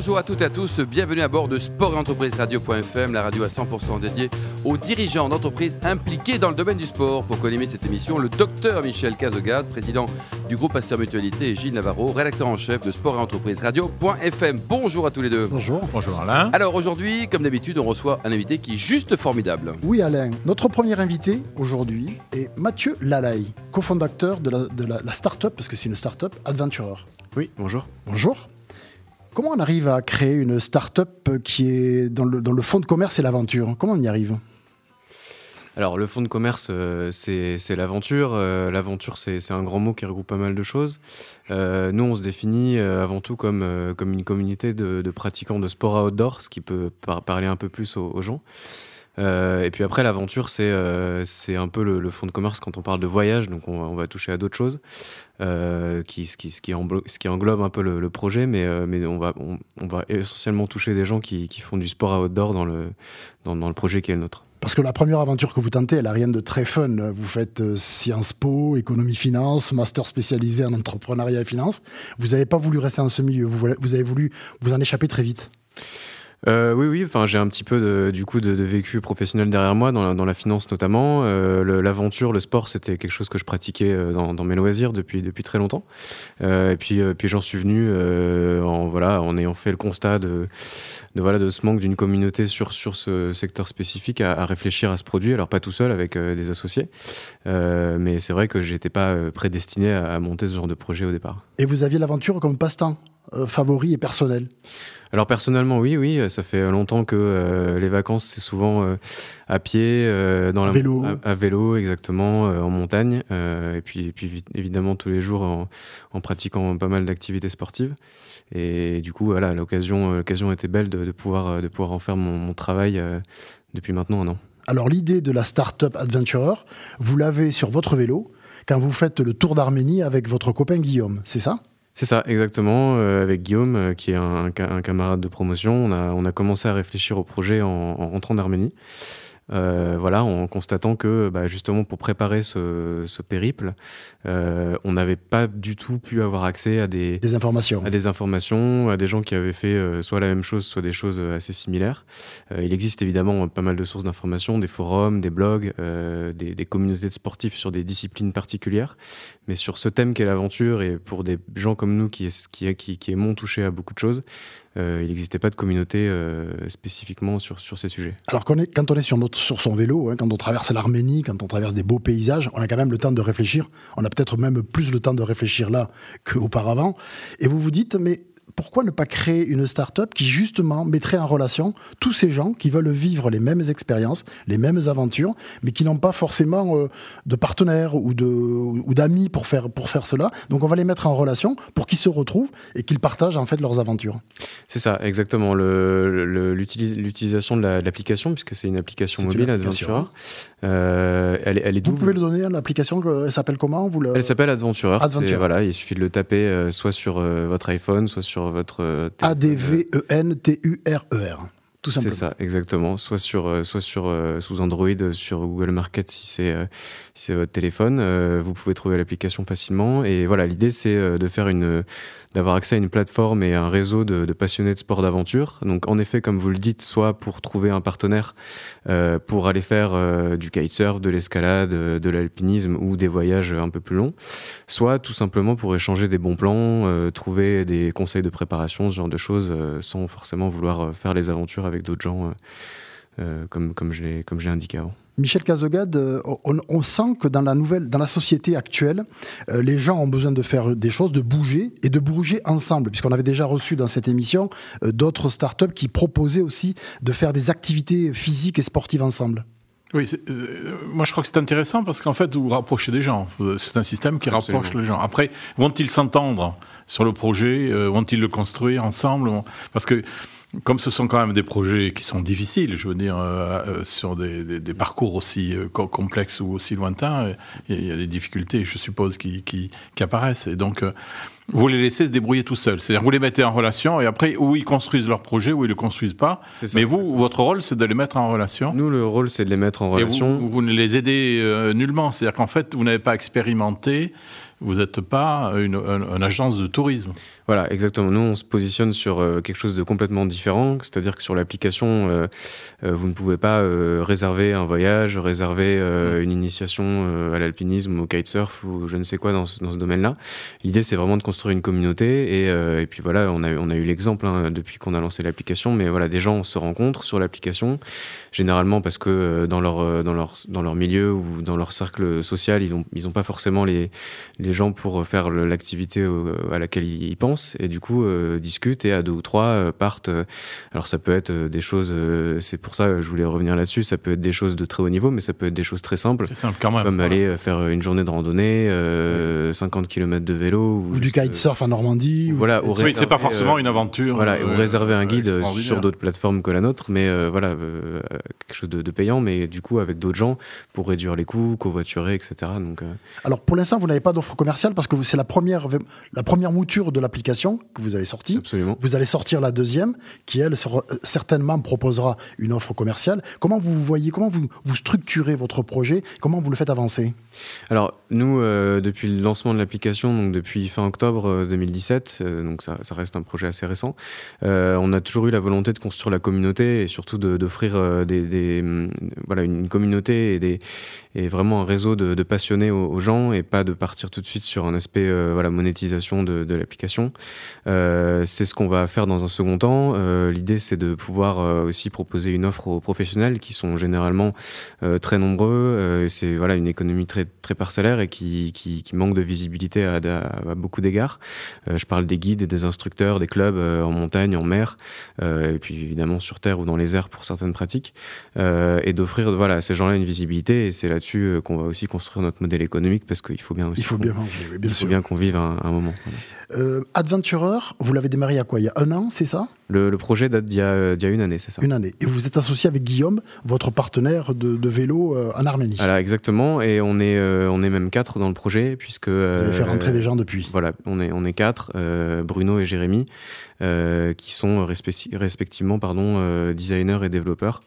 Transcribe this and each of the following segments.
Bonjour à toutes et à tous, bienvenue à bord de Sport et Entreprise Radio.fm, la radio à 100% dédiée aux dirigeants d'entreprises impliqués dans le domaine du sport. Pour co cette émission, le docteur Michel Cazogade, président du groupe Pasteur Mutualité, et Gilles Navarro, rédacteur en chef de Sport et Entreprise Radio.fm. Bonjour à tous les deux. Bonjour. Bonjour Alain. Alors aujourd'hui, comme d'habitude, on reçoit un invité qui est juste formidable. Oui Alain, notre premier invité aujourd'hui est Mathieu Lalaï, cofondateur de la, de la, la start-up, parce que c'est une start-up, Adventurer. Oui, bonjour. Bonjour. Comment on arrive à créer une start-up qui est dans le, dans le fond de commerce et l'aventure? Comment on y arrive? Alors, le fonds de commerce, euh, c'est l'aventure. Euh, l'aventure, c'est un grand mot qui regroupe pas mal de choses. Euh, nous, on se définit avant tout comme, une communauté de, pratiquants de sport outdoor, ce qui peut parler un peu plus aux gens. Euh, et puis après, l'aventure, c'est euh, un peu le, fond de commerce quand on parle de voyage, donc on, va toucher à d'autres choses, euh, qui, ce, qui, englobe, un peu le, le projet, mais, euh, mais on, va, on, va essentiellement toucher des gens qui, font du sport à outdoor dans le, dans, le projet qui est le nôtre. Parce que la première aventure que vous tentez, elle n'a rien de très fun. Vous faites Sciences Po, économie finance, master spécialisé en entrepreneuriat et finance. Vous n'avez pas voulu rester dans ce milieu, vous avez voulu vous en échapper très vite. Euh, oui, oui. Enfin, j'ai un petit peu de, du coup de, vécu professionnel derrière moi, dans la, finance notamment. Euh, L'aventure, le, sport, c'était quelque chose que je pratiquais euh, dans, mes loisirs depuis depuis très longtemps. Et puis puis j'en suis venu en voilà en ayant fait le constat de, voilà de ce manque d'une communauté sur sur ce secteur spécifique à, réfléchir à ce produit. Alors pas tout seul avec des associés, mais c'est vrai que j'étais pas prédestiné à monter ce genre de projet au départ. Et vous aviez l'aventure comme passe-temps? Favori et personnel. Alors personnellement, oui, oui, ça fait longtemps que euh, les vacances, c'est souvent euh, à pied, euh, dans à la, vélo, à, à vélo exactement, en montagne, et puis, et puis évidemment tous les jours en, en pratiquant pas mal d'activités sportives. Et du coup, voilà, l'occasion, l'occasion était belle de, de, pouvoir, de pouvoir en faire mon, mon travail depuis maintenant un an. Alors l'idée de la Startup Adventurer, vous l'avez sur votre vélo quand vous faites le tour d'Arménie avec votre copain Guillaume, c'est ça? C'est ça, exactement. Euh, avec Guillaume, euh, qui est un, un, camarade de promotion, on a, commencé à réfléchir au projet en, en rentrant d'Arménie. Euh, voilà, en constatant que bah, justement pour préparer ce, ce périple, euh, on n'avait pas du tout pu avoir accès à des, des, informations, à des informations, à des gens qui avaient fait euh, soit la même chose, soit des choses assez similaires. Il existe évidemment pas mal de sources d'informations, des forums, des blogs, des, des, communautés de sportifs sur des disciplines particulières, mais sur ce thème qu'est l'aventure et pour des gens comme nous qui, qui, qui, qui toucher à beaucoup de choses, il n'existait pas de communauté euh, spécifiquement sur, sur ces sujets. Alors quand on est, sur, notre, son vélo, hein, quand on traverse l'Arménie, quand on traverse des beaux paysages, on a quand même le temps de réfléchir. On a peut-être même plus le temps de réfléchir là qu'auparavant. Et vous vous dites, mais pourquoi ne pas créer une start-up qui justement mettrait en relation tous ces gens qui veulent vivre les mêmes expériences, les mêmes aventures, mais qui n'ont pas forcément euh, de partenaires ou de ou d'amis pour faire pour faire cela. Donc on va les mettre en relation pour qu'ils se retrouvent et qu'ils partagent en fait leurs aventures. C'est ça, exactement. L'utilisation de l'application, puisque c'est une application mobile, Adventurer. Euh, elle, elle, est Vous pouvez le donner, l'application, elle s'appelle comment vous le... Elle s'appelle Adventurer. Adventurer. Voilà, il suffit de le taper euh, soit sur euh, votre iPhone, soit sur votre. Euh, A-D-V-E-N-T-U-R-E-R. Tout simplement. C'est ça, exactement. Soit sur, euh, soit sur euh, sous Android, sur Google Market si c'est euh, si c'est votre téléphone. Euh, vous pouvez trouver l'application facilement. Et voilà, l'idée c'est euh, de faire une d'avoir accès à une plateforme et un réseau de, de passionnés de sport d'aventure. Donc en effet, comme vous le dites, soit pour trouver un partenaire euh, pour aller faire euh, du kitesurf, de l'escalade, euh, de l'alpinisme ou des voyages un peu plus longs, soit tout simplement pour échanger des bons plans, euh, trouver des conseils de préparation, ce genre de choses, euh, sans forcément vouloir faire les aventures avec d'autres gens, euh, comme, comme l'ai indiqué avant. Michel Cazogade, on, on, sent que dans la nouvelle, dans la société actuelle, euh, les gens ont besoin de faire des choses, de bouger et de bouger ensemble, puisqu'on avait déjà reçu dans cette émission euh, d'autres startups qui proposaient aussi de faire des activités physiques et sportives ensemble. Oui, euh, moi je crois que c'est intéressant parce qu'en fait vous rapprochez des gens. C'est un système qui Absolument. rapproche les gens. Après, vont-ils s'entendre sur le projet euh, Vont-ils le construire ensemble Parce que comme ce sont quand même des projets qui sont difficiles, je veux dire, euh, euh, sur des, des, des, parcours aussi euh, complexes ou aussi lointains, il y, y, a des difficultés, je suppose, qui, qui, qui apparaissent. Et donc, vous les laissez se débrouiller tout seuls. C'est-à-dire vous les mettez en relation et après, où ils construisent leur projet, ou ils ne le construisent pas. Mais vous, votre rôle, c'est de les mettre en relation. Nous, le rôle, c'est de les mettre en relation. Et vous, vous ne les aidez euh, nullement. C'est-à-dire qu'en fait, vous n'avez pas expérimenté vous n'êtes pas une, agence de tourisme. Voilà, exactement. Nous, on se positionne sur euh, quelque chose de complètement différent, c'est-à-dire que sur l'application, euh, euh, vous ne pouvez pas réserver un voyage, réserver une initiation à l'alpinisme, au kitesurf ou je ne sais quoi dans ce, domaine-là. L'idée, c'est vraiment de construire une communauté et, et puis voilà, on a, on a eu l'exemple hein, depuis qu'on a lancé l'application, mais voilà, des gens se rencontrent sur l'application, généralement parce que dans leur, dans, leur, dans leur milieu ou dans leur cercle social, ils n'ont ils ont pas forcément les, les gens pour faire l'activité à laquelle ils pensent et du coup euh, discutent et à deux ou trois euh, partent. Euh, alors ça peut être des choses, c'est pour ça que je voulais revenir là-dessus, ça peut être des choses de très haut niveau, mais ça peut être des choses très simples. Simple quand même, comme aller faire une journée de randonnée, 50 km de vélo. Ou, du kitesurf en Normandie. Voilà, oui, c'est pas forcément une aventure. Voilà, ou réserver un guide sur d'autres plateformes que la nôtre, mais voilà, quelque chose de, de, payant, mais du coup avec d'autres gens pour réduire les coûts, covoiturer, etc. Donc, Alors pour l'instant, vous n'avez pas d'offre commercial parce que c'est la première, la première mouture de l'application que vous avez sortie. Absolument. Vous allez sortir la deuxième qui, elle, certainement proposera une offre commerciale. Comment vous voyez, comment vous, vous structurez votre projet? Comment vous le faites avancer? Alors, nous, euh, depuis le lancement de l'application, donc depuis fin octobre 2017, euh, euh, donc ça, ça, reste un projet assez récent, on a toujours eu la volonté de construire la communauté et surtout d'offrir des, des, voilà, une communauté et, des, et vraiment un réseau de, de passionnés aux, aux, gens et pas de partir tout de suite sur un aspect euh, voilà, monétisation de, de l'application. Euh, c'est ce qu'on va faire dans un second temps. Euh, l'idée, c'est de pouvoir aussi proposer une offre aux professionnels qui sont généralement très nombreux. c'est voilà, une économie très, très parcellaire et qui, qui, qui manque de visibilité à, à, beaucoup d'égards. je parle des guides et des instructeurs, des clubs en montagne, en mer, et puis évidemment sur terre ou dans les airs pour certaines pratiques, et d'offrir voilà, à ces gens-là une visibilité. Et c'est là-dessus qu'on va aussi construire notre modèle économique parce qu'il faut bien aussi. Il faut bien il faut bien qu'on vive un, moment. Euh, Adventurer, vous l'avez démarré il y a quoi? Il y a un an, c'est ça? Le, projet date d'il y, y, a une année, c'est ça. Une année. Et vous êtes associé avec Guillaume, votre partenaire de, vélo euh, en Arménie. Voilà, exactement. Et on est, euh, on est même quatre dans le projet, puisque... vous avez fait rentrer des gens depuis. Voilà, on est, on est quatre, Bruno et Jérémy, qui sont respectivement pardon, designers et développeurs.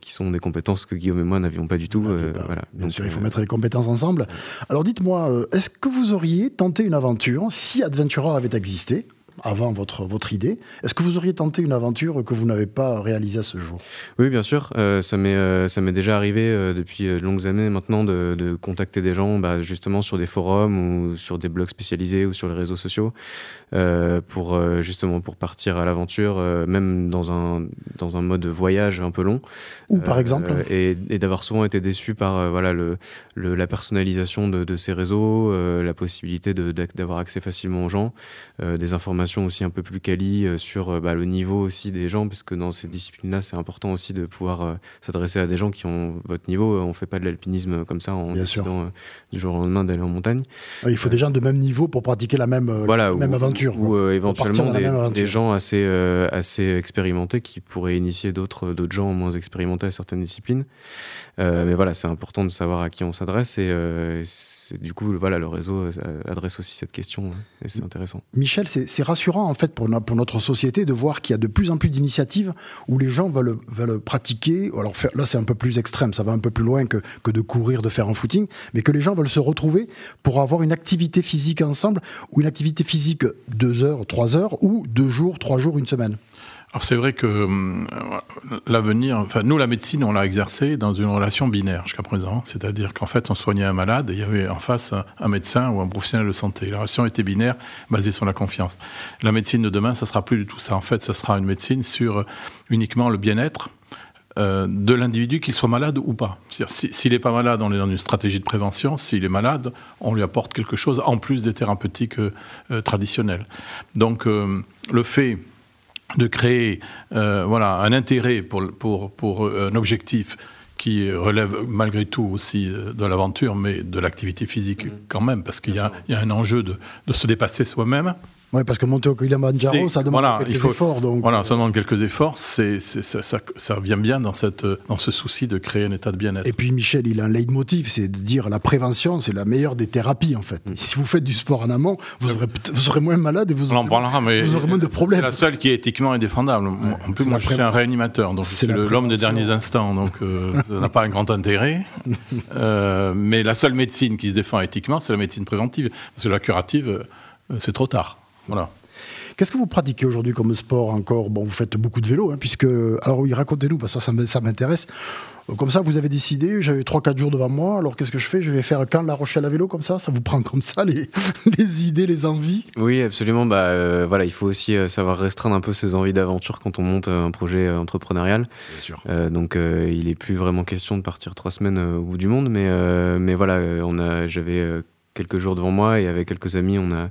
qui sont des compétences que Guillaume et moi n'avions pas du tout. voilà. Bien sûr, il faut mettre les compétences ensemble. Alors dites-moi, est-ce que vous auriez tenté une aventure si Adventurer avait existé? Avant votre, votre idée. Est-ce que vous auriez tenté une aventure que vous n'avez pas réalisée à ce jour? Oui, bien sûr. Euh, ça m'est euh, ça m'est déjà arrivé euh, depuis de longues années maintenant de, de contacter des gens bah, justement sur des forums ou sur des blogs spécialisés ou sur les réseaux sociaux pour justement pour partir à l'aventure, même dans un, dans un mode voyage un peu long. Ou par exemple Et, et d'avoir souvent été déçu par voilà, le, le, la personnalisation de, de ces réseaux, la possibilité d'avoir accès facilement aux gens, des informations aussi un peu plus quali euh, sur euh, bah, le niveau aussi des gens, parce que dans ces disciplines-là, c'est important aussi de pouvoir euh, s'adresser à des gens qui ont votre niveau. On fait pas de l'alpinisme comme ça en décidant du jour au lendemain d'aller en montagne. Ah, il faut des gens de même niveau pour pratiquer la même, voilà, même aventure. Ou éventuellement des, des, gens assez, assez expérimentés qui pourraient initier d'autres gens moins expérimentés à certaines disciplines. mais voilà, c'est important de savoir à qui on s'adresse et du coup, voilà, le réseau adresse aussi cette question hein, et c'est intéressant. Michel, c'est rassurant rassurant en fait pour, notre société de voir qu'il y a de plus en plus d'initiatives où les gens veulent, veulent pratiquer. Alors là, c'est un peu plus extrême, ça va un peu plus loin que de courir, de faire un footing, mais que les gens veulent se retrouver pour avoir une activité physique ensemble ou une activité physique deux heures, trois heures ou deux jours, trois jours, une semaine. Alors c'est vrai que euh, l'avenir, enfin nous la médecine on l'a exercé dans une relation binaire jusqu'à présent, c'est-à-dire qu'en fait on soignait un malade et il y avait en face un médecin ou un professionnel de santé. La relation était binaire, basée sur la confiance. La médecine de demain, ça sera plus du tout ça. En fait, ça sera une médecine sur uniquement le bien-être euh, de l'individu, qu'il soit malade ou pas. S'il n'est pas malade, on est dans une stratégie de prévention. S'il est malade, on lui apporte quelque chose en plus des thérapeutiques euh, traditionnelles. Donc le fait de créer euh, voilà, un intérêt pour, pour, pour un objectif qui relève malgré tout aussi euh, de l'aventure, mais de l'activité physique mmh. quand même, parce qu'il y, y, a un enjeu de, de se dépasser soi-même. Oui, parce que monter au Kilimanjaro, ça demande quelques efforts. Donc... Voilà, ça demande quelques efforts. C'est, ça, ça, vient bien dans, cette, dans ce souci de créer un état de bien-être. Et puis Michel, il a un leitmotiv, c'est de dire la prévention, c'est la meilleure des thérapies en fait. Mm. Si vous faites du sport en amont, vous, aurez, vous serez moins malade et vous aurez, vous aurez moins de problèmes. C'est la seule qui est éthiquement indéfendable. en plus, moi, je suis un réanimateur, donc c'est l'homme des derniers instants, donc euh, ça n'a pas un grand intérêt. Euh, mais la seule médecine qui se défend éthiquement, c'est la médecine préventive, parce que la curative, euh, c'est trop tard. Voilà. Qu'est-ce que vous pratiquez aujourd'hui comme sport encore? Bon, vous faites beaucoup de vélo, hein, puisque. Alors oui, racontez-nous, parce que ça, ça m'intéresse. Comme ça, vous avez décidé, j'avais 3-4 jours devant moi, alors qu'est-ce que je fais? Je vais faire quand La Rochelle à vélo comme ça? Ça vous prend comme ça les, les idées, les envies? Oui, absolument. Bah, euh, voilà, il faut aussi euh, savoir restreindre un peu ses envies d'aventure quand on monte un projet entrepreneurial. Bien sûr. donc, il n'est plus vraiment question de partir trois semaines au bout du monde, mais, mais voilà, j'avais quelques jours devant moi et avec quelques amis, on a,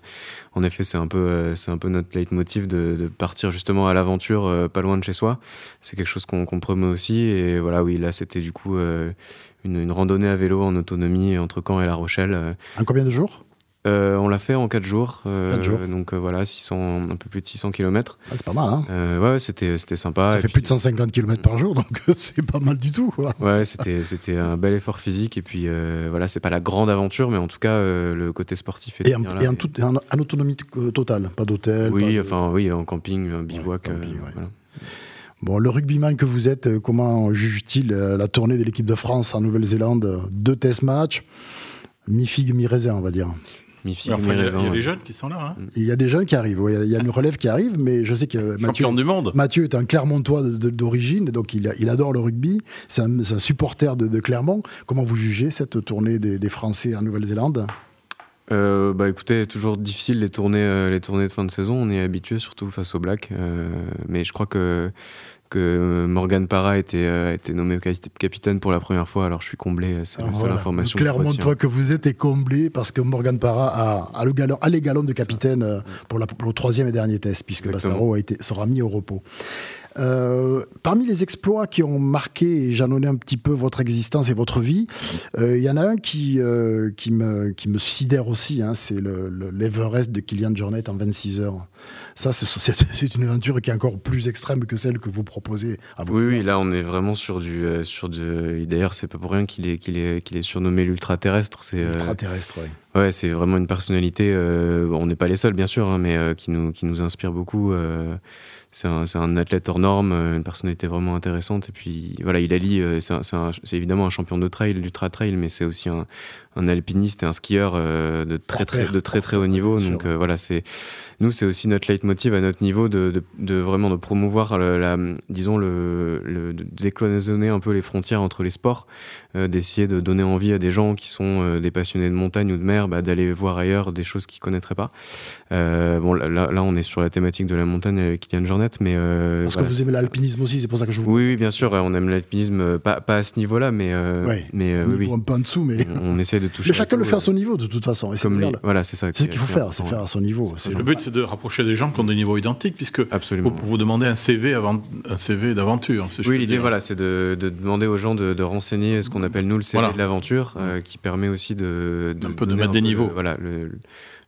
en effet, c'est un peu, euh, c'est un peu notre leitmotiv de, de partir justement à l'aventure, euh, pas loin de chez soi. C'est quelque chose qu'on promeut aussi. Et voilà, oui, là, c'était du coup euh, une, une, randonnée à vélo en autonomie entre Caen et La Rochelle. En combien de jours? Euh, on l'a fait en 4 jours. Euh, jours. Donc euh, voilà, 600, un peu plus de 600 km. Ah, c'est pas mal, hein Ouais, c'était, c'était sympa. Ça fait plus de 150 km par jour, donc c'est pas mal du tout. Quoi. Ouais, c'était, c'était un bel effort physique. Et puis voilà, c'est pas la grande aventure, mais en tout cas, le côté sportif est Et, en, et en, tout, en, autonomie totale, pas d'hôtel Oui, enfin, oui, en camping, un bivouac. voilà. Bon, le rugbyman que vous êtes, comment juge-t-il la tournée de l'équipe de France en Nouvelle-Zélande? Deux test matchs, mi-figue, mi-raisin, on va dire il y, a des jeunes qui sont là. Hein. Il y a des jeunes qui arrivent. il y a une relève qui arrive, mais je sais que Mathieu, du monde. Mathieu est un Clermontois d'origine, donc il, il, adore le rugby. C'est un, supporter de, Clermont. Comment vous jugez cette tournée des, Français en Nouvelle-Zélande? Euh, bah écoutez, toujours difficile les tournées, euh, les tournées de fin de saison. On est habitué, surtout face aux Blacks. Euh, mais je crois que que Morgan Parra a été, euh, été nommé capitaine pour la première fois. Alors je suis comblé, c'est la seule information. Clairement, toi que vous êtes est comblé parce que Morgan Parra a, a, le galon, a les galons de capitaine pour, la, pour, le troisième et dernier test, puisque Bastaro a été, sera mis au repos. Euh, parmi les exploits qui ont marqué et jalonné un petit peu votre existence et votre vie, euh, il y en a un qui, euh, qui, me, qui me sidère aussi, hein, c'est l'Everest de Kylian Jornet en 26 heures. Ça, c'est une aventure qui est encore plus extrême que celle que vous proposez à vous. Oui, oui, là, on est vraiment sur du. sur du... D'ailleurs, c'est pas pour rien qu'il est, qu'il est, qu'il est surnommé l'ultra-terrestre. Ultra-terrestre, oui. Ouais, c'est vraiment une personnalité. on n'est pas les seuls, bien sûr, hein, mais qui, nous, qui nous inspire beaucoup c'est un, un, athlète hors norme, euh, une personnalité vraiment intéressante. Et puis voilà, il allie, euh, c'est évidemment un champion de trail, d'ultra trail, mais c'est aussi un, un, alpiniste et un skieur euh, de très très, de très très haut niveau. Donc voilà, c'est nous, c'est aussi notre leitmotiv à notre niveau de, de, de vraiment de promouvoir la, disons le, le de décloisonner un peu les frontières entre les sports, d'essayer de donner envie à des gens qui sont des passionnés de montagne ou de mer, bah, d'aller voir ailleurs des choses qu'ils connaîtraient pas. bon, là, là, on est sur la thématique de la montagne avec Kylian Jornet mais euh, parce que vous aimez l'alpinisme aussi, c'est pour ça que je vous. Oui, oui bien sûr, on aime l'alpinisme, euh, pas, pas, à ce niveau-là, mais euh, mais oui, un peu en dessous, mais on, essaie de toucher. Mais chacun le fait à son niveau, de toute façon. Et Comme voilà, c'est ça. C'est ce qu'il faut faire, c'est faire à son niveau. Le but, c'est de rapprocher des gens qui ont des niveaux identiques, puisque Absolument. pour vous demander un CV avant un CV d'aventure. Oui, l'idée, voilà, c'est de, demander aux gens de, renseigner ce qu'on appelle nous le CV de l'aventure, qui permet aussi de un peu de mettre des niveaux. Voilà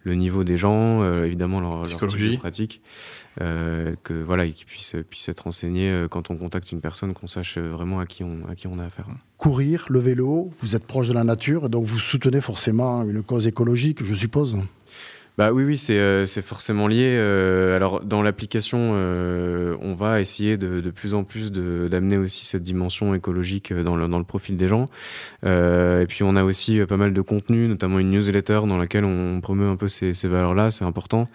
le niveau des gens, évidemment leur, leur pratique. Euh, que voilà, qu'ils puissent, puissent être enseignés euh, quand on contacte une personne, qu'on sache euh, vraiment à qui on, à qui on a affaire. Courir, le vélo, vous êtes proche de la nature, donc vous soutenez forcément une cause écologique, je suppose. Bah oui, oui, c'est forcément lié. alors dans l'application, on va essayer de, de plus en plus d'amener aussi cette dimension écologique dans le, dans le profil des gens. et puis on a aussi pas mal de contenu, notamment une newsletter dans laquelle on promeut un peu ces valeurs-là, c'est important.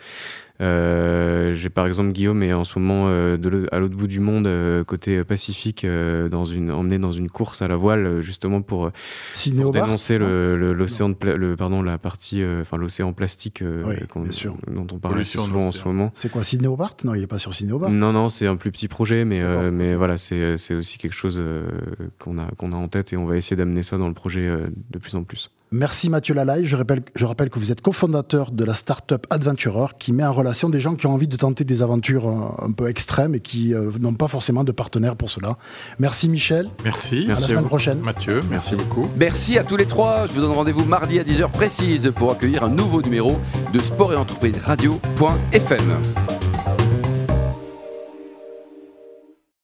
Euh, j'ai par exemple Guillaume est en ce moment euh, de à l'autre bout du monde, euh, côté Pacifique, dans une, emmené dans une course à la voile, justement pour, pour dénoncer l'océan le, le, pardon la partie, enfin l'océan plastique dont on parle souvent en ce moment. C'est quoi Sydney Hobart Non, il est pas sur Sydney Hobart. Non, non, c'est un plus petit projet, mais mais voilà, c'est aussi quelque chose qu'on a qu'on a en tête et on va essayer d'amener ça dans le projet de plus en plus. Merci Mathieu Lalaille. Je rappelle, je rappelle que vous êtes cofondateur de la startup Adventurer qui met en relation des gens qui ont envie de tenter des aventures un, peu extrêmes et qui euh, n'ont pas forcément de partenaire pour cela. Merci Michel. Merci. À la semaine prochaine. Mathieu, merci beaucoup. Merci à tous les trois. Je vous donne rendez-vous mardi à 10h précise pour accueillir un nouveau numéro de Sport et Entreprise Radio.fm.